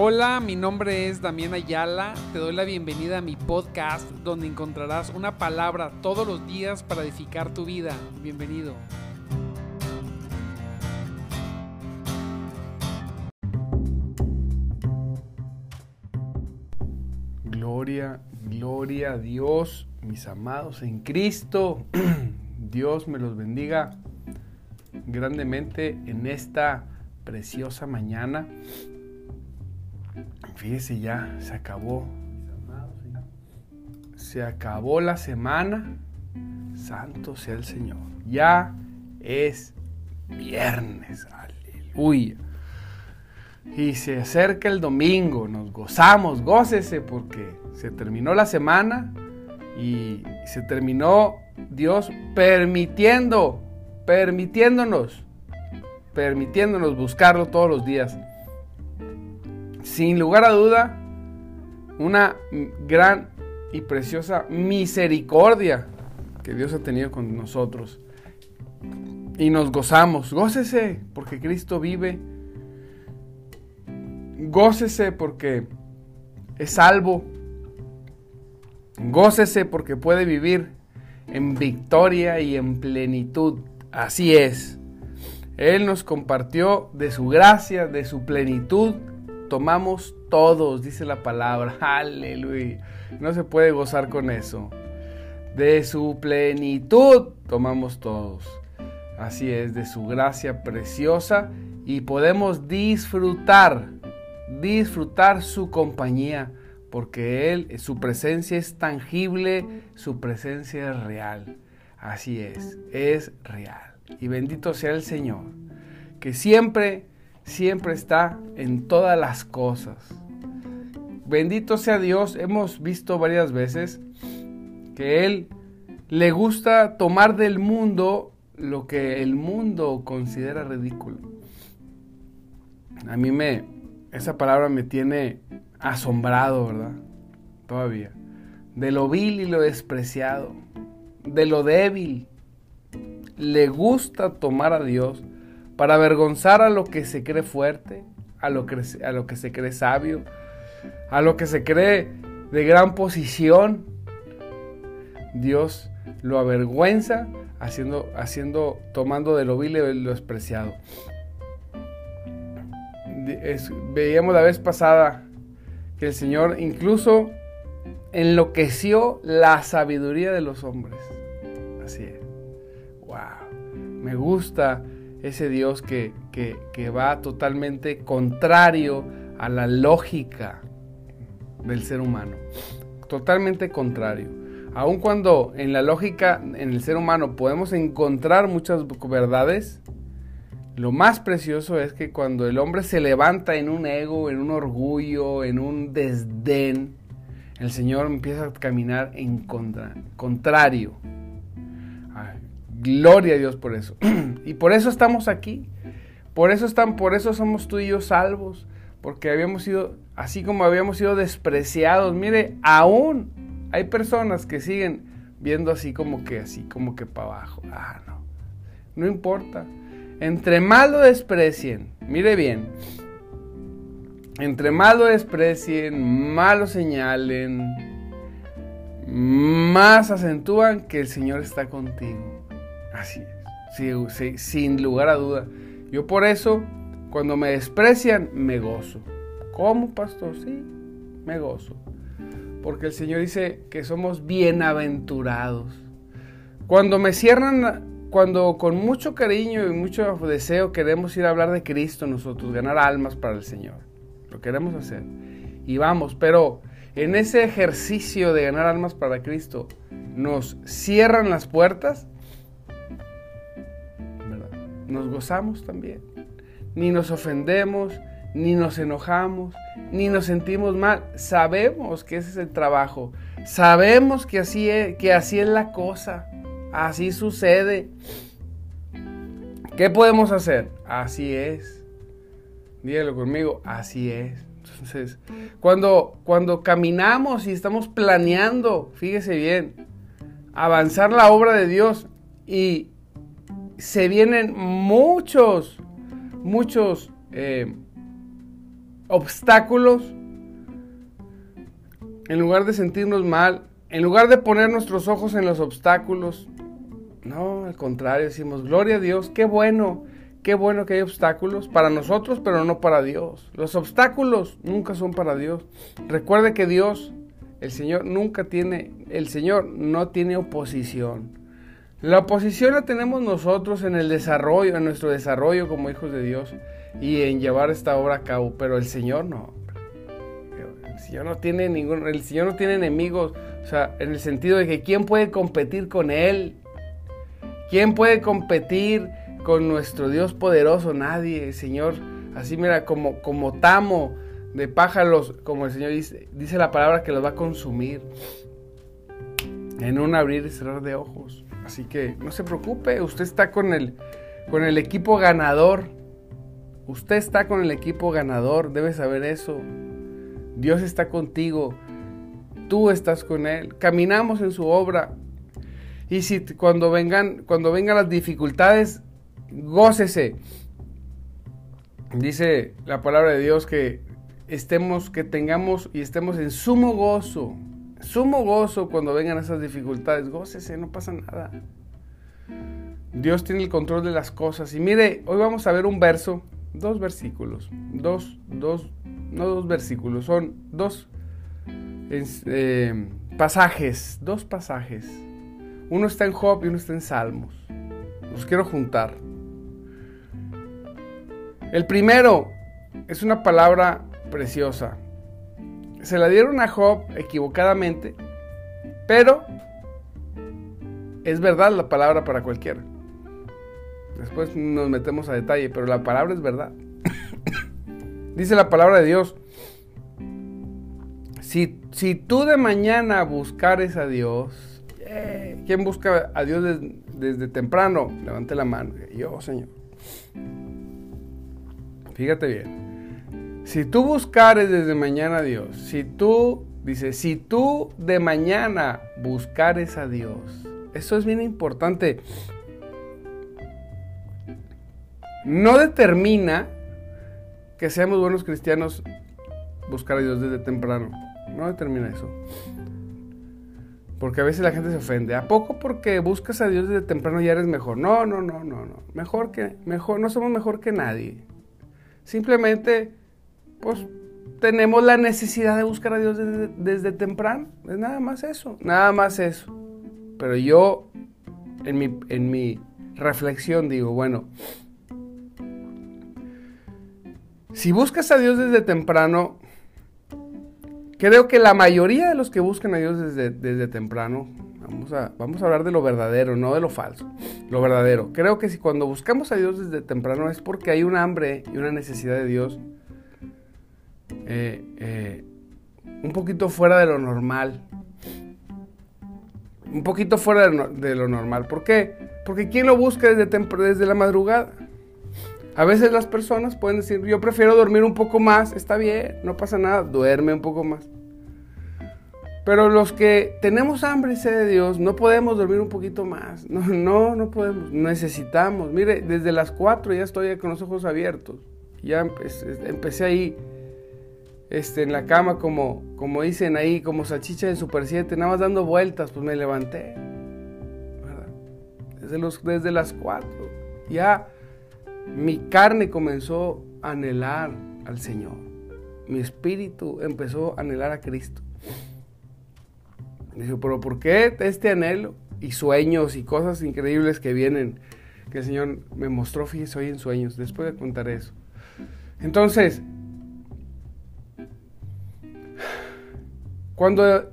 Hola, mi nombre es Damián Ayala. Te doy la bienvenida a mi podcast donde encontrarás una palabra todos los días para edificar tu vida. Bienvenido. Gloria, gloria a Dios, mis amados en Cristo. Dios me los bendiga grandemente en esta preciosa mañana. Fíjese ya, se acabó. Se acabó la semana. Santo sea el Señor. Ya es viernes. Aleluya. Y se acerca el domingo. Nos gozamos. Gócese porque se terminó la semana y se terminó Dios permitiendo, permitiéndonos, permitiéndonos buscarlo todos los días sin lugar a duda, una gran y preciosa misericordia que Dios ha tenido con nosotros. Y nos gozamos. Gócese porque Cristo vive. Gócese porque es salvo. Gócese porque puede vivir en victoria y en plenitud. Así es. Él nos compartió de su gracia, de su plenitud tomamos todos, dice la palabra. Aleluya. No se puede gozar con eso. De su plenitud tomamos todos. Así es, de su gracia preciosa y podemos disfrutar, disfrutar su compañía, porque Él, su presencia es tangible, su presencia es real. Así es, es real. Y bendito sea el Señor, que siempre siempre está en todas las cosas. Bendito sea Dios, hemos visto varias veces que Él le gusta tomar del mundo lo que el mundo considera ridículo. A mí me, esa palabra me tiene asombrado, ¿verdad? Todavía. De lo vil y lo despreciado, de lo débil. Le gusta tomar a Dios para avergonzar a lo que se cree fuerte, a lo que, se cree sabio, a lo que se cree de gran posición. Dios lo avergüenza haciendo, haciendo, tomando de lo vil lo despreciado. veíamos la vez pasada que el Señor incluso enloqueció la sabiduría de los hombres. Así es. Wow. Me gusta ese Dios que, va totalmente contrario a la lógica del ser humano. Totalmente contrario. Aun cuando en la lógica, en el ser humano, podemos encontrar muchas verdades, lo más precioso es que cuando el hombre se levanta en un ego, en un orgullo, en un desdén, el Señor empieza a caminar en contra, contrario Gloria a Dios por eso. y por eso estamos aquí. Por eso están, por eso somos tú y yo salvos. Porque habíamos sido, así como habíamos sido despreciados. Mire, aún hay personas que siguen viendo así como que, así como que para abajo. Ah, no. No importa. Entre más lo desprecien, mire bien. Entre más lo desprecien, más lo señalen, más acentúan que el Señor está contigo. Así es, sin lugar a duda. Yo por eso, cuando me desprecian, me gozo. ¿Cómo, pastor? Sí, me gozo. Porque el Señor dice que somos bienaventurados. Cuando me cierran, cuando con mucho cariño y mucho deseo queremos ir a hablar de Cristo nosotros, ganar almas para el Señor. Lo queremos hacer. Y vamos, pero en ese ejercicio de ganar almas para Cristo, nos cierran las puertas nos gozamos también. Ni nos ofendemos, ni nos enojamos, ni nos sentimos mal. Sabemos que ese es el trabajo. Sabemos que así es, que así es la cosa. Así sucede. ¿Qué podemos hacer? Así es. Dígalo conmigo, así es. Entonces, cuando, cuando caminamos y estamos planeando, fíjese bien, avanzar la obra de Dios y se vienen muchos, muchos eh, obstáculos, en lugar de sentirnos mal, en lugar de poner nuestros ojos en los obstáculos, no, al contrario, decimos, gloria a Dios, qué bueno, qué bueno que hay obstáculos para nosotros, pero no para Dios. Los obstáculos nunca son para Dios. Recuerde que Dios, el Señor, nunca tiene, el Señor no tiene oposición. La oposición la tenemos nosotros en el desarrollo, en nuestro desarrollo como hijos de Dios y en llevar esta obra a cabo, pero el Señor no. El Señor no tiene ningún, el Señor no tiene enemigos, o sea, en el sentido de que quién puede competir con él? ¿Quién puede competir con nuestro Dios poderoso? Nadie, Señor. Así mira, como como tamo de pájaros, como el Señor dice, dice la palabra que los va a consumir en un abrir y cerrar de ojos. Así que no se preocupe, usted está con el, con el equipo ganador. Usted está con el equipo ganador, debe saber eso. Dios está contigo, tú estás con Él. Caminamos en su obra. Y si cuando vengan, cuando vengan las dificultades, gócese. Dice la palabra de Dios que estemos, que tengamos y estemos en sumo gozo sumo gozo cuando vengan esas dificultades. Gócese, no pasa nada. Dios tiene el control de las cosas. Y mire, hoy vamos a ver un verso, dos versículos, dos, dos, no dos versículos, son dos eh, pasajes, dos pasajes. Uno está en Job y uno está en Salmos. Los quiero juntar. El primero es una palabra preciosa se la dieron a Job equivocadamente, pero es verdad la palabra para cualquiera. Después nos metemos a detalle, pero la palabra es verdad. Dice la palabra de Dios, si, si, tú de mañana buscares a Dios, eh, ¿quién busca a Dios desde, desde temprano? Levante la mano. Yo, Señor. Fíjate bien. Si tú buscares desde mañana a Dios, si tú, dice, si tú de mañana buscares a Dios, eso es bien importante. No determina que seamos buenos cristianos buscar a Dios desde temprano. No determina eso. Porque a veces la gente se ofende. ¿A poco porque buscas a Dios desde temprano ya eres mejor? No, no, no, no, no. Mejor que, mejor, no somos mejor que nadie. Simplemente pues tenemos la necesidad de buscar a Dios desde, temprano. Es nada más eso, nada más eso. Pero yo, en mi, en mi reflexión, digo, bueno, si buscas a Dios desde temprano, creo que la mayoría de los que buscan a Dios desde, desde temprano, vamos a, vamos a hablar de lo verdadero, no de lo falso, lo verdadero. Creo que si cuando buscamos a Dios desde temprano es porque hay un hambre y una necesidad de Dios eh, eh, un poquito fuera de lo normal. Un poquito fuera de, lo normal. ¿Por qué? Porque ¿quién lo busca desde, desde la madrugada? A veces las personas pueden decir, yo prefiero dormir un poco más, está bien, no pasa nada, duerme un poco más. Pero los que tenemos hambre y de Dios, no podemos dormir un poquito más. No, no, no podemos. Necesitamos. Mire, desde las 4 ya estoy con los ojos abiertos. Ya empecé ahí este, en la cama, como, como dicen ahí, como salchicha de Super 7, nada más dando vueltas, pues me levanté. Desde, los, desde las 4. Ya mi carne comenzó a anhelar al Señor. Mi espíritu empezó a anhelar a Cristo. Dije, pero ¿por qué este anhelo? Y sueños y cosas increíbles que vienen, que el Señor me mostró, fíjese hoy en sueños, después de contar eso. Entonces, Cuando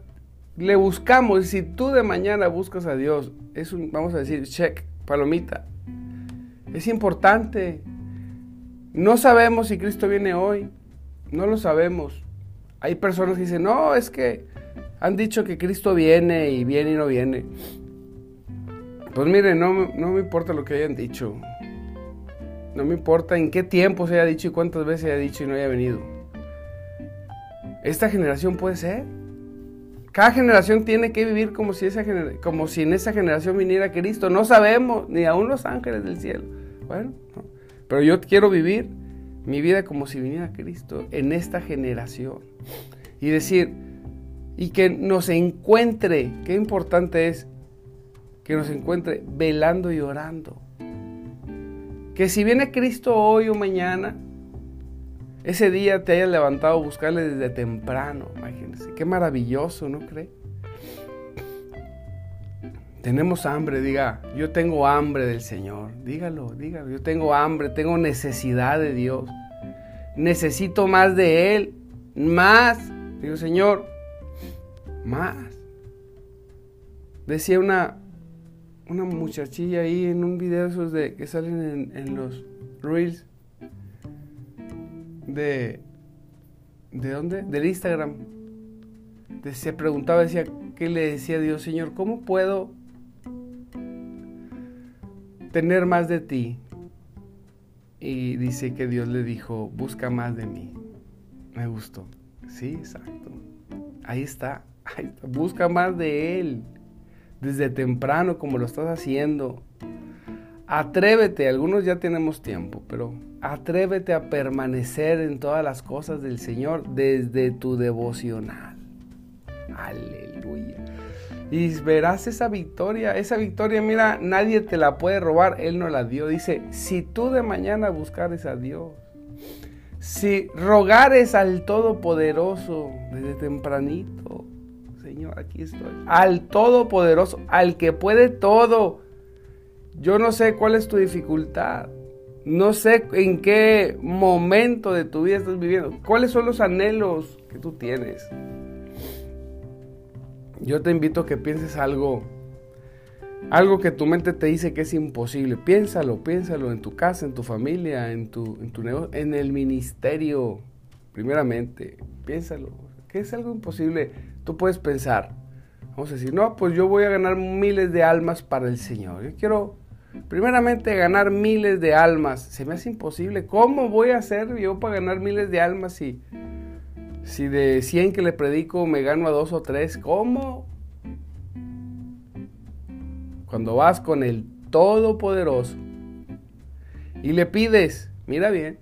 le buscamos, si tú de mañana buscas a Dios, es un, vamos a decir, check, palomita. Es importante. No sabemos si Cristo viene hoy. No lo sabemos. Hay personas que dicen, no, es que han dicho que Cristo viene y viene y no viene. Pues mire, no, no me importa lo que hayan dicho. No me importa en qué tiempo se haya dicho y cuántas veces se haya dicho y no haya venido. Esta generación puede ser. Cada generación tiene que vivir como si, en esa generación viniera Cristo. No sabemos, ni aún los ángeles del cielo. Bueno, pero yo quiero vivir mi vida como si viniera Cristo en esta generación. Y decir, y que nos encuentre, qué importante es que nos encuentre velando y orando. Que si viene Cristo hoy o mañana, ese día te hayas levantado a buscarle desde temprano, imagínense. Qué maravilloso, ¿no cree? Tenemos hambre, diga, yo tengo hambre del Señor. Dígalo, dígalo, yo tengo hambre, tengo necesidad de Dios. Necesito más de Él, más. Digo, Señor, más. Decía una, una muchachilla ahí en un video de que salen en, en los reels de ¿de dónde? Del Instagram. se preguntaba, decía, ¿qué le decía Dios, Señor? ¿Cómo puedo tener más de ti? Y dice que Dios le dijo, busca más de mí. Me gustó. Sí, exacto. Ahí está. Ahí está. Busca más de Él. Desde temprano, como lo estás haciendo. Atrévete, algunos ya tenemos tiempo, pero atrévete a permanecer en todas las cosas del Señor desde tu devocional. Aleluya. Y verás esa victoria, esa victoria, mira, nadie te la puede robar, Él no la dio. Dice, si tú de mañana buscares a Dios, si rogares al Todopoderoso desde tempranito, Señor, aquí estoy, al Todopoderoso, al que puede todo, yo no sé cuál es tu dificultad. No sé en qué momento de tu vida estás viviendo. ¿Cuáles son los anhelos que tú tienes? Yo te invito a que pienses algo, algo que tu mente te dice que es imposible. Piénsalo, piénsalo en tu casa, en tu familia, en tu, en tu negocio, en el ministerio, primeramente. Piénsalo. ¿Qué es algo imposible? Tú puedes pensar. Vamos a decir, no, pues yo voy a ganar miles de almas para el Señor. Yo quiero Primeramente, ganar miles de almas. Se me hace imposible. ¿Cómo voy a hacer yo para ganar miles de almas si, si de 100 que le predico me gano a dos o tres? ¿Cómo? Cuando vas con el Todopoderoso y le pides, mira bien,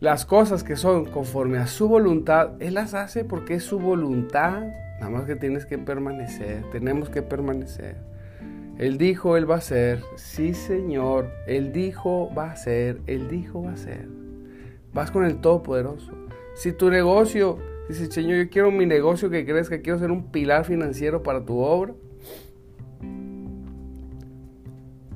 las cosas que son conforme a su voluntad, Él las hace porque es su voluntad. Nada más que tienes que permanecer, tenemos que permanecer. Él dijo, Él va a ser. Sí, Señor. Él dijo, va a ser. Él dijo, va a ser. Vas con el Todopoderoso. Si tu negocio, dice, Señor, yo quiero mi negocio que crezca, quiero ser un pilar financiero para tu obra.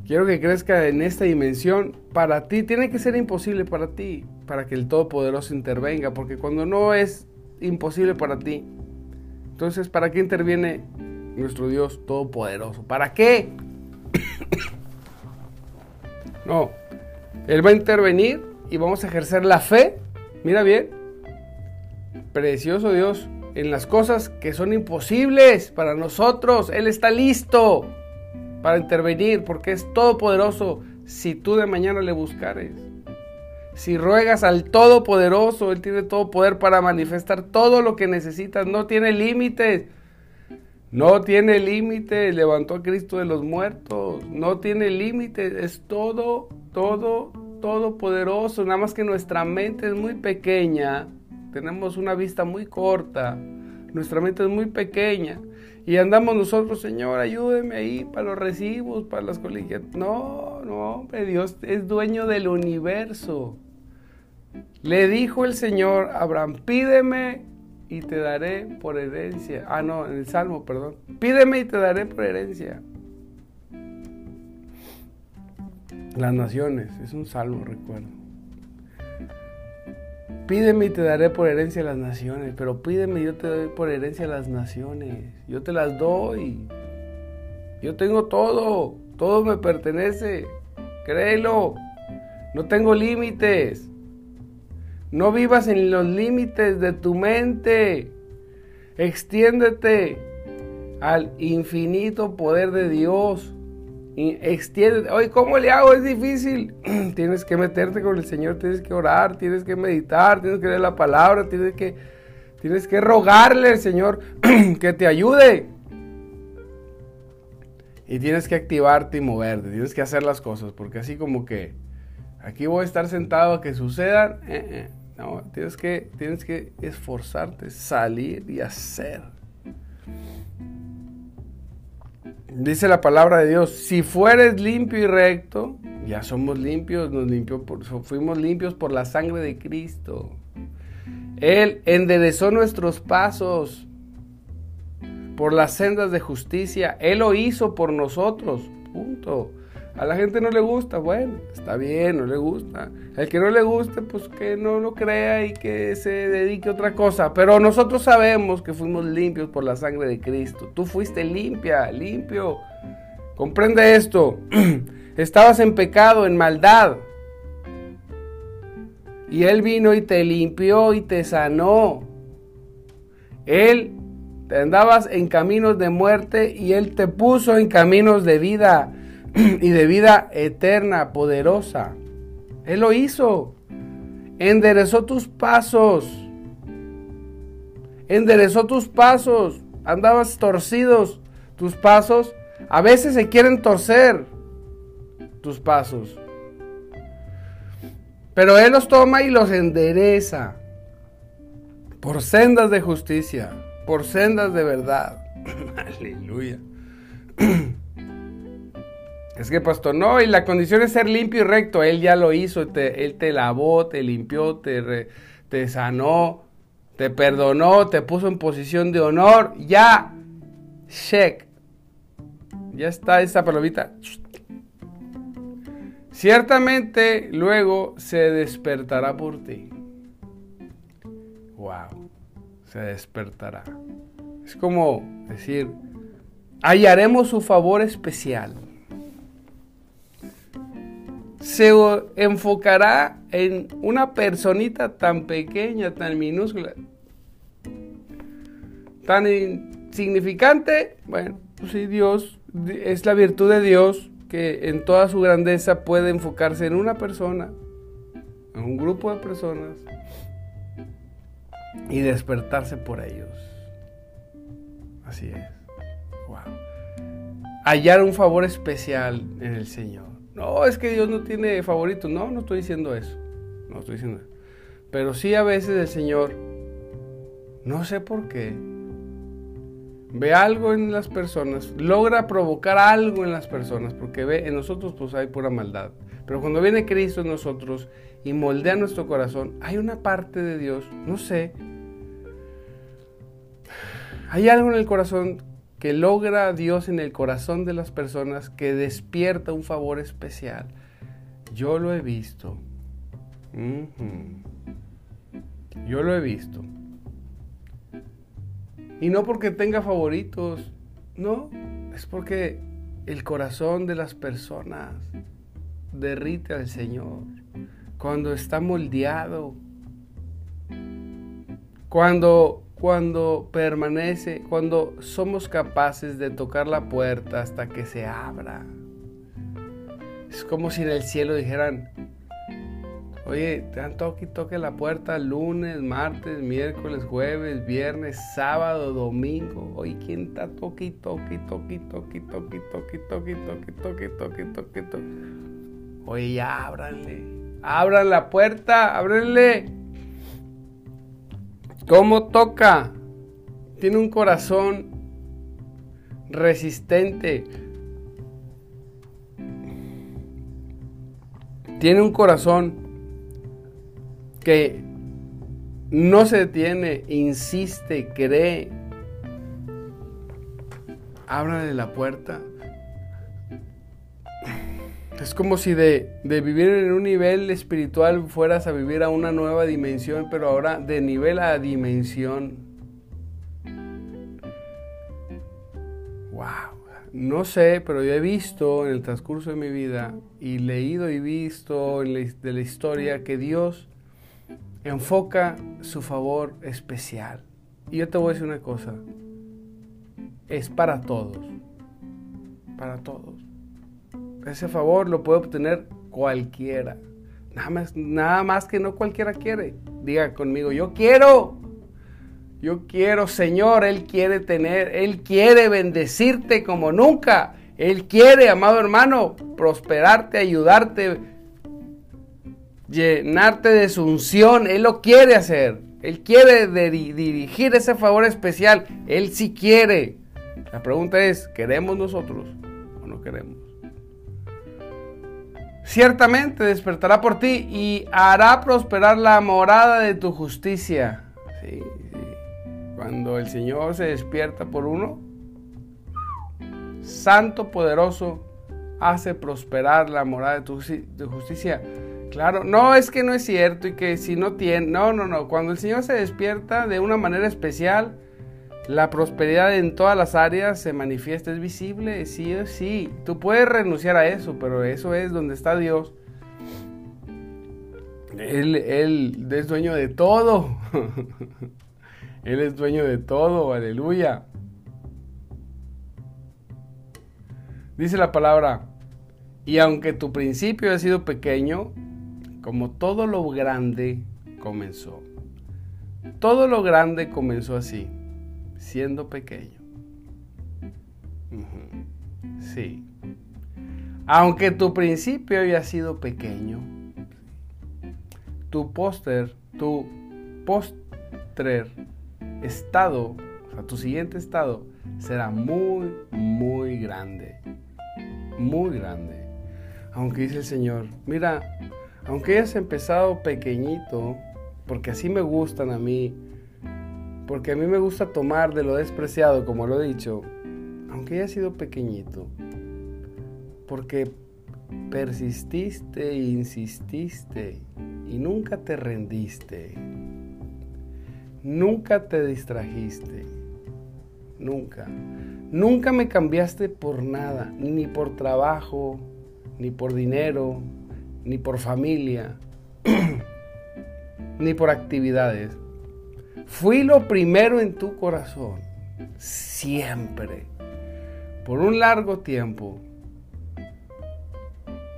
Quiero que crezca en esta dimensión. Para ti tiene que ser imposible para ti, para que el Todopoderoso intervenga, porque cuando no es imposible para ti, entonces ¿para qué interviene nuestro Dios todopoderoso. ¿Para qué? no, Él va a intervenir y vamos a ejercer la fe. Mira bien, precioso Dios, en las cosas que son imposibles para nosotros. Él está listo para intervenir porque es todopoderoso si tú de mañana le buscares. Si ruegas al Todopoderoso, Él tiene todo poder para manifestar todo lo que necesitas. No tiene límites. No tiene límite, levantó a Cristo de los muertos. No tiene límite, es todo, todo, todo poderoso. Nada más que nuestra mente es muy pequeña. Tenemos una vista muy corta. Nuestra mente es muy pequeña. Y andamos nosotros, Señor, ayúdeme ahí para los recibos, para las colegias. No, no, hombre, Dios es dueño del universo. Le dijo el Señor Abraham, pídeme y te daré por herencia. Ah, no, en el Salmo, perdón. Pídeme y te daré por herencia. Las naciones, es un salmo, recuerdo. Pídeme y te daré por herencia las naciones, pero pídeme y yo te doy por herencia las naciones. Yo te las doy. Yo tengo todo, todo me pertenece. Créelo. No tengo límites. No vivas en los límites de tu mente. Extiéndete al infinito poder de Dios. Extiéndete. Oye, ¿cómo le hago? Es difícil. tienes que meterte con el Señor, tienes que orar, tienes que meditar, tienes que leer la palabra, tienes que, tienes que rogarle al Señor que te ayude. Y tienes que activarte y moverte, tienes que hacer las cosas, porque así como que Aquí voy a estar sentado a que sucedan. Eh, eh. No, tienes que, tienes que esforzarte, salir y hacer. Dice la palabra de Dios, si fueres limpio y recto, ya somos limpios, nos limpió por, fuimos limpios por la sangre de Cristo. Él enderezó nuestros pasos por las sendas de justicia. Él lo hizo por nosotros. Punto. A la gente no le gusta, bueno, está bien, no le gusta. El que no le guste, pues que no lo crea y que se dedique a otra cosa. Pero nosotros sabemos que fuimos limpios por la sangre de Cristo. Tú fuiste limpia, limpio. Comprende esto. Estabas en pecado, en maldad. Y Él vino y te limpió y te sanó. Él te andabas en caminos de muerte y Él te puso en caminos de vida y de vida eterna, poderosa. Él lo hizo. Enderezó tus pasos. Enderezó tus pasos. Andabas torcidos tus pasos. A veces se quieren torcer tus pasos. Pero Él los toma y los endereza por sendas de justicia, por sendas de verdad. Aleluya. Es que, pastor, no, y la condición es ser limpio y recto. Él ya lo hizo, él te lavó, te limpió, te, te sanó, te perdonó, te puso en posición de honor. Ya, check. Ya está esa palabrita. Ciertamente luego se despertará por ti. Wow, se despertará. Es como decir, hallaremos su favor especial se enfocará en una personita tan pequeña, tan minúscula, tan insignificante. Bueno, pues sí, Dios es la virtud de Dios que en toda su grandeza puede enfocarse en una persona, en un grupo de personas y despertarse por ellos. Así es. Wow. Hallar un favor especial en el Señor. No, es que Dios no tiene favoritos. No, no estoy diciendo eso. No estoy diciendo eso. Pero sí a veces el Señor, no sé por qué, ve algo en las personas, logra provocar algo en las personas, porque ve en nosotros pues hay pura maldad. Pero cuando viene Cristo en nosotros y moldea nuestro corazón, hay una parte de Dios, no sé, hay algo en el corazón que logra Dios en el corazón de las personas, que despierta un favor especial. Yo lo he visto. Yo lo he visto. Y no porque tenga favoritos, no, es porque el corazón de las personas derrite al Señor. Cuando está moldeado. Cuando cuando permanece, cuando somos capaces de tocar la puerta hasta que se abra. Es como si en el cielo dijeran, oye, te dan toque la puerta lunes, martes, miércoles, jueves, viernes, sábado, domingo. Oye, ¿quién está toque y toque toque toque toque toque toque toque toque toque toque? Oye, ya ábranle. Abran la puerta, ábrenle. ¿Cómo toca? Tiene un corazón resistente. Tiene un corazón que no se detiene, insiste, cree. Ábrale la puerta. Es como si de, vivir en un nivel espiritual fueras a vivir a una nueva dimensión, pero ahora de nivel a dimensión. Wow. No sé, pero yo he visto en el transcurso de mi vida y leído y visto de la historia que Dios enfoca su favor especial. Y yo te voy a decir una cosa. Es para todos. Para todos. Ese favor lo puede obtener cualquiera. Nada más, que no cualquiera quiere. Diga conmigo, yo quiero. Yo quiero, Señor, Él quiere tener, Él quiere bendecirte como nunca. Él quiere, amado hermano, prosperarte, ayudarte, llenarte de su unción. Él lo quiere hacer. Él quiere dirigir ese favor especial. Él sí quiere. La pregunta es, ¿queremos nosotros o no queremos? Ciertamente despertará por ti y hará prosperar la morada de tu justicia. Cuando el Señor se despierta por uno, santo, poderoso, hace prosperar la morada de tu, justicia. Claro, no es que no es cierto y que si no tiene, no, no, no, cuando el Señor se despierta de una manera especial, la prosperidad en todas las áreas se manifiesta, es visible, sí o sí. Tú puedes renunciar a eso, pero eso es donde está Dios. Él, él es dueño de todo. él es dueño de todo, aleluya. Dice la palabra, y aunque tu principio ha sido pequeño, como todo lo grande comenzó. Todo lo grande comenzó así, siendo pequeño. Sí. Aunque tu principio haya sido pequeño, tu póster, tu postrer estado, o sea, tu siguiente estado será muy, muy grande muy grande. Aunque dice el Señor, mira, aunque hayas empezado pequeñito, porque así me gustan a mí, porque a mí me gusta tomar de lo despreciado, como lo he dicho, aunque hayas sido pequeñito, porque persististe e insististe y nunca te rendiste, nunca te distrajiste, nunca. Nunca me cambiaste por nada, ni por trabajo, ni por dinero, ni por familia, ni por actividades. Fui lo primero en tu corazón, siempre, por un largo tiempo.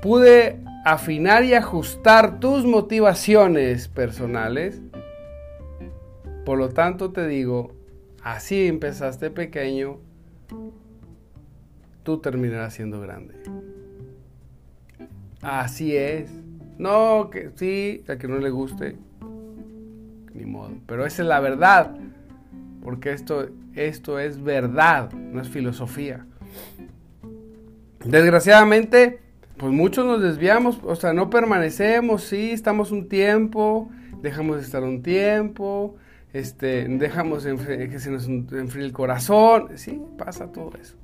Pude afinar y ajustar tus motivaciones personales. Por lo tanto te digo, así empezaste pequeño tú terminarás siendo grande. Así es. No, que sí, a que no le guste, ni modo. Pero esa es la verdad. Porque esto, esto es verdad, no es filosofía. Desgraciadamente, pues muchos nos desviamos, o sea, no permanecemos, sí, estamos un tiempo, dejamos de estar un tiempo, este, dejamos que se nos enfríe el corazón, sí, pasa todo eso.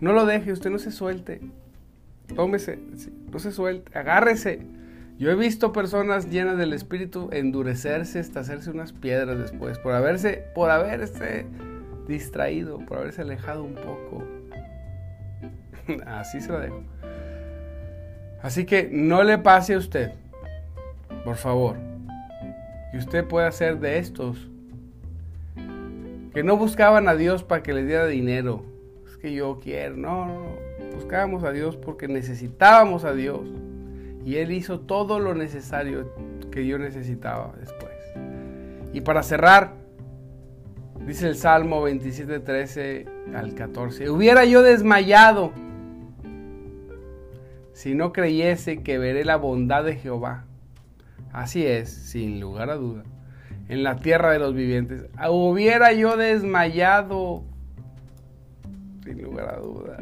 No lo deje, usted no se suelte. Tómese, no se suelte, agárrese. Yo he visto personas llenas del espíritu endurecerse hasta hacerse unas piedras después por haberse, por haberse distraído, por haberse alejado un poco. Así se lo dejo. Así que no le pase a usted, por favor. Y usted puede hacer de estos que no buscaban a Dios para que les diera dinero, que yo quiero. No, no, no. Buscábamos a Dios porque necesitábamos a Dios. Y Él hizo todo lo necesario que yo necesitaba después. Y para cerrar, dice el Salmo 27, 13 al 14. Hubiera yo desmayado si no creyese que veré la bondad de Jehová. Así es, sin lugar a duda, en la tierra de los vivientes. Hubiera yo desmayado sin lugar a duda.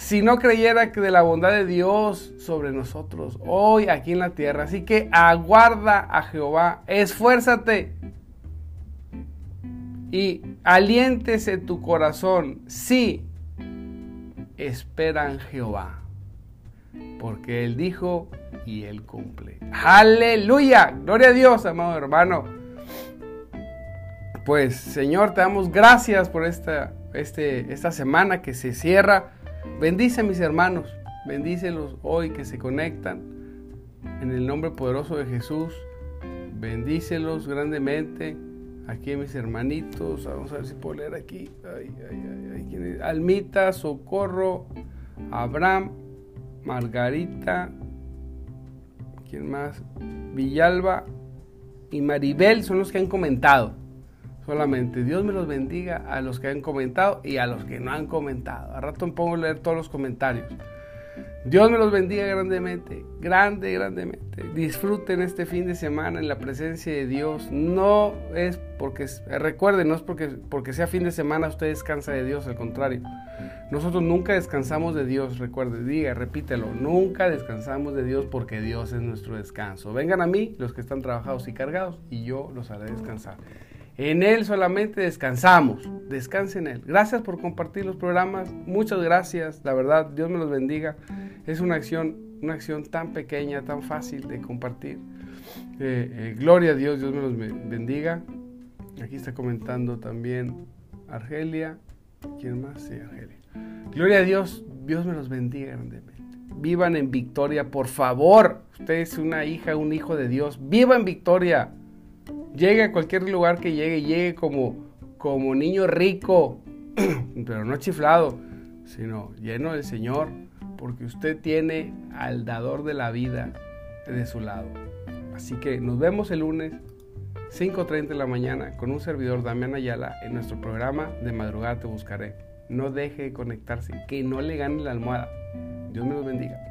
Si no creyera que de la bondad de Dios sobre nosotros, hoy aquí en la tierra. Así que aguarda a Jehová, esfuérzate y aliéntese tu corazón. Sí, esperan Jehová, porque Él dijo y Él cumple. Aleluya, gloria a Dios, amado hermano. Pues Señor, te damos gracias por esta este, esta semana que se cierra. Bendice a mis hermanos, bendícelos hoy que se conectan. En el nombre poderoso de Jesús, bendícelos grandemente. Aquí mis hermanitos, vamos a ver si puedo leer aquí. Almita, Socorro, Abraham, Margarita, ¿quién más? Villalba y Maribel son los que han comentado solamente. Dios me los bendiga a los que han comentado y a los que no han comentado. A rato me pongo a leer todos los comentarios. Dios me los bendiga grandemente, grande, grandemente. Disfruten este fin de semana en la presencia de Dios. No es porque, recuerden, no es porque, porque sea fin de semana usted descansa de Dios, al contrario. Nosotros nunca descansamos de Dios, recuerde, diga, repítelo, nunca descansamos de Dios porque Dios es nuestro descanso. Vengan a mí los que están trabajados y cargados y yo los haré descansar. En Él solamente descansamos. Descansen en Él. Gracias por compartir los programas. Muchas gracias. La verdad, Dios me los bendiga. Es una acción, una acción tan pequeña, tan fácil de compartir. Eh, eh, gloria a Dios, Dios me los bendiga. Aquí está comentando también Argelia. ¿Quién más? Sí, Argelia. Gloria a Dios, Dios me los bendiga grandemente. Vivan en victoria, por favor. Usted es una hija, un hijo de Dios. Viva en victoria. Llegue a cualquier lugar que llegue, llegue como, como niño rico, pero no chiflado, sino lleno del Señor, porque usted tiene al dador de la vida de su lado. Así que nos vemos el lunes, 5.30 de la mañana, con un servidor Damián Ayala en nuestro programa de Madrugada Te Buscaré. No deje de conectarse, que no le gane la almohada. Dios me los bendiga.